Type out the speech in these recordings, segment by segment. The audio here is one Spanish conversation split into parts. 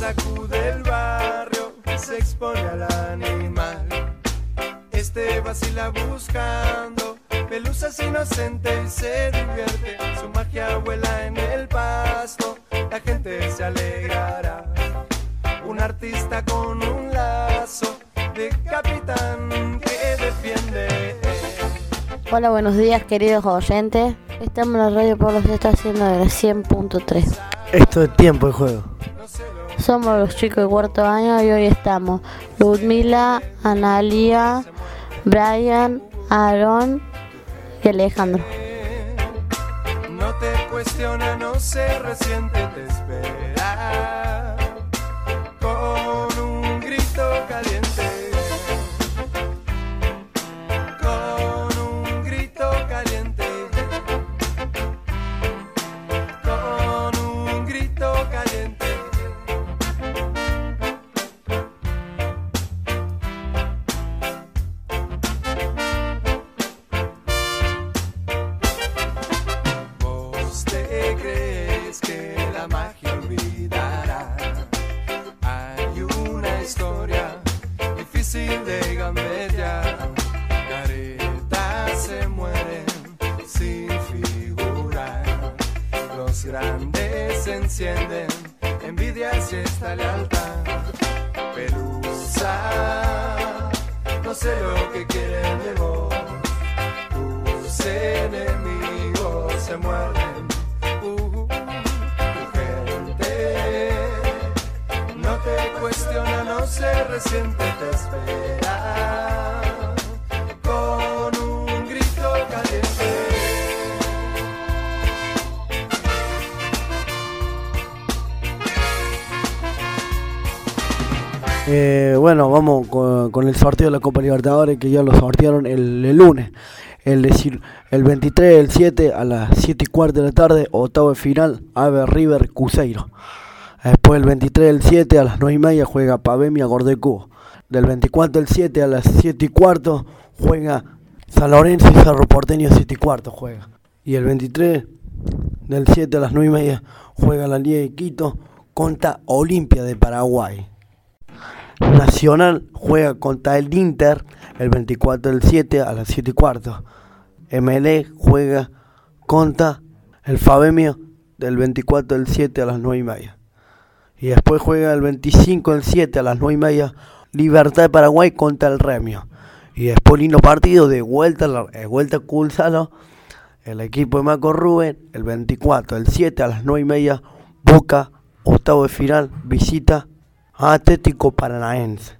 sacude el barrio, se expone al animal. Este vacila buscando pelusas inocente y se divierte. Su magia vuela en el pasto, la gente se alegrará. Un artista con un lazo de capitán que defiende. Hola, buenos días queridos oyentes. Estamos en la radio Pueblo, se está haciendo de las 100.3. Esto es tiempo de juego. Somos los chicos de cuarto año y hoy estamos Ludmila, Analia, Brian, Aaron y Alejandro. No te cuestiona, no se resiente, te espera. Con un grito caliente. Grandes se encienden, envidias y esta lealtad. Pelusa, no sé lo que quieren de vos. Tus enemigos se muerden. Uh, tu gente no te cuestiona, no se resiente, te espera. Eh, bueno, vamos con, el sorteo de la Copa Libertadores que ya lo sortearon el, lunes. El, decir, el 23 del 7 a las 7 y cuarto de la tarde, octavo de final, Ave River Cruzeiro. Después el 23 del 7 a las 9 y media juega Pavemia Gordecubo. Del 24 del 7 a las 7 y cuarto juega San Lorenzo y Cerro Porteño 7 y cuarto juega. Y el 23 del 7 a las 9 y media juega la Liga de Quito contra Olimpia de Paraguay. Nacional juega contra el Inter el 24 del 7 a las 7 y cuarto. MLE juega contra el Fabemio del 24 del 7 a las 9 y media. Y después juega el 25 del 7 a las 9 y media Libertad de Paraguay contra el Remio. Y después lindo partido de vuelta, eh, vuelta a Culsalo, el equipo de Marco Rubén, el 24 del 7 a las 9 y media Boca, octavo de final, visita Atlético Paranaense.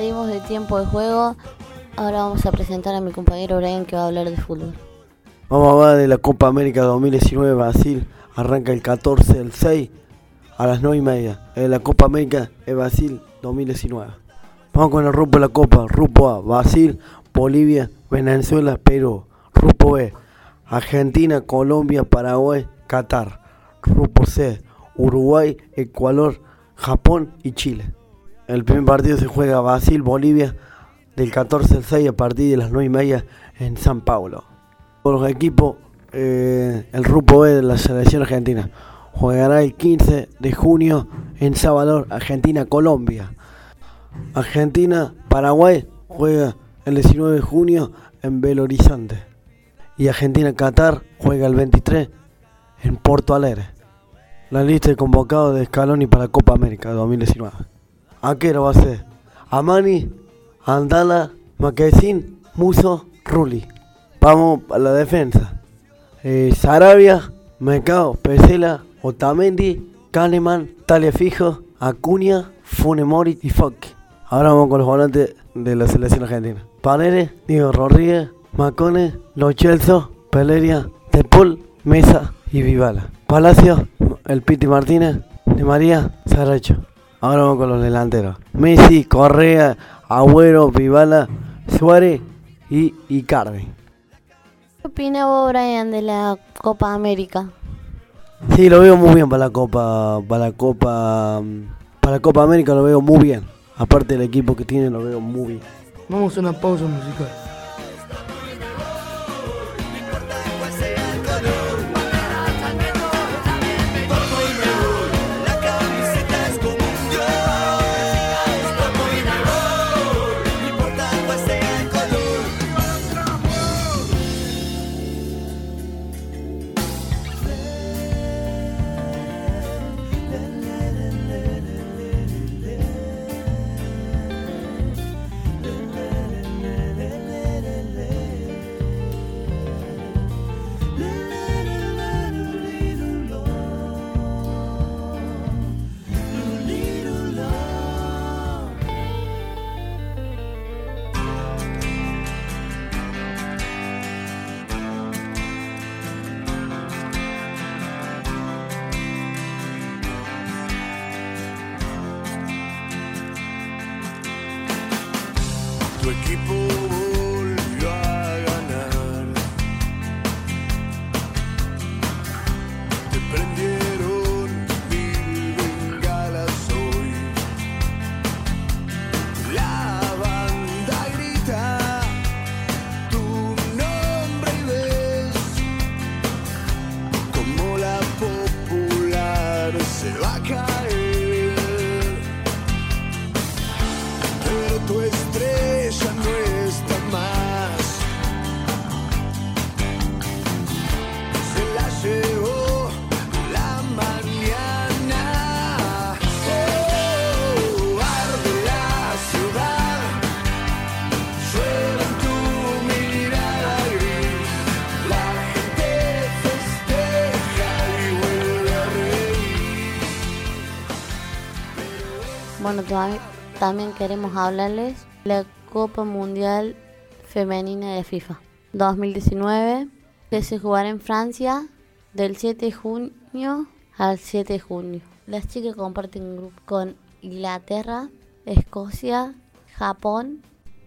Seguimos de tiempo de juego. Ahora vamos a presentar a mi compañero Brian que va a hablar de fútbol. Vamos a hablar de la Copa América 2019 Brasil. Arranca el 14 del 6 a las 9 y media. Eh, la Copa América de Brasil 2019. Vamos con el grupo de la Copa. Grupo A, Brasil, Bolivia, Venezuela, Perú. Grupo B, Argentina, Colombia, Paraguay, Qatar. Grupo C, Uruguay, Ecuador, Japón y Chile. El primer partido se juega Brasil, Bolivia del 14 al 6 a partir de las 9 y media en San Paulo. Por los equipos, eh, el grupo E de la selección argentina jugará el 15 de junio en Salvador, Argentina-Colombia. Argentina-Paraguay juega el 19 de junio en Belo Horizonte. Y Argentina-Qatar juega el 23 en Porto Alegre. La lista de convocados de Scaloni para Copa América 2019. ¿A qué va a ser? Amani, Andala, Maquesin, Muso, Rulli. Vamos a la defensa. Eh, Sarabia, Mecao, Pesela, Otamendi, Kahneman, Talia Fijo, Acuña, Funemori y Fock. Ahora vamos con los volantes de la selección argentina. Paredes, Diego Rodríguez, Macone, Lochelso, Peleria, Tepul, Mesa y Vivala. Palacio, el Piti Martínez, de María, Saracho. Ahora vamos con los delanteros. Messi, Correa, Agüero, Vivala, Suárez y Icardi. ¿Qué opina vos, Brian, de la Copa América? Sí, lo veo muy bien para la Copa, para la Copa, para la Copa América lo veo muy bien. Aparte del equipo que tiene lo veo muy bien. Vamos a una pausa musical. Bueno, también queremos hablarles la Copa Mundial Femenina de FIFA 2019, que se jugará en Francia del 7 de junio al 7 de junio. Las chicas comparten grupo con Inglaterra, Escocia, Japón,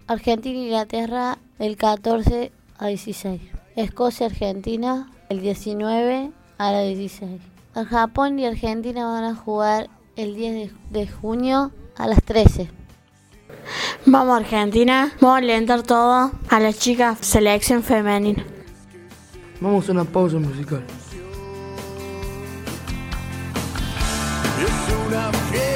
Argentina e Inglaterra el 14 a 16. Escocia, Argentina el 19 a la 16. El Japón y Argentina van a jugar el 10 de, de junio a las 13. Vamos Argentina, vamos a alentar todo a la chica selección femenina. Vamos a una pausa musical. Es una fiesta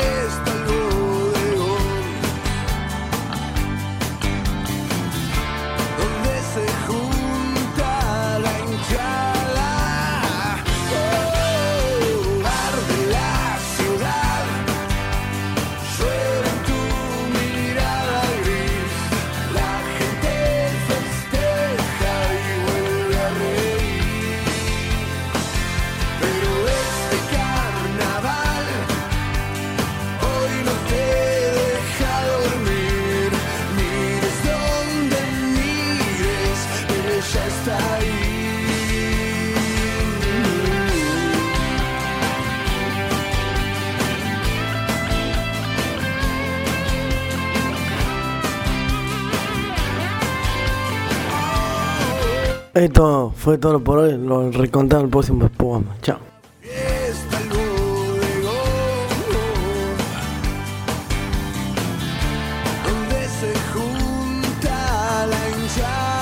Esto fue todo por hoy. Lo recontamos el próximo programa. Chao. Donde se junta la hinchada.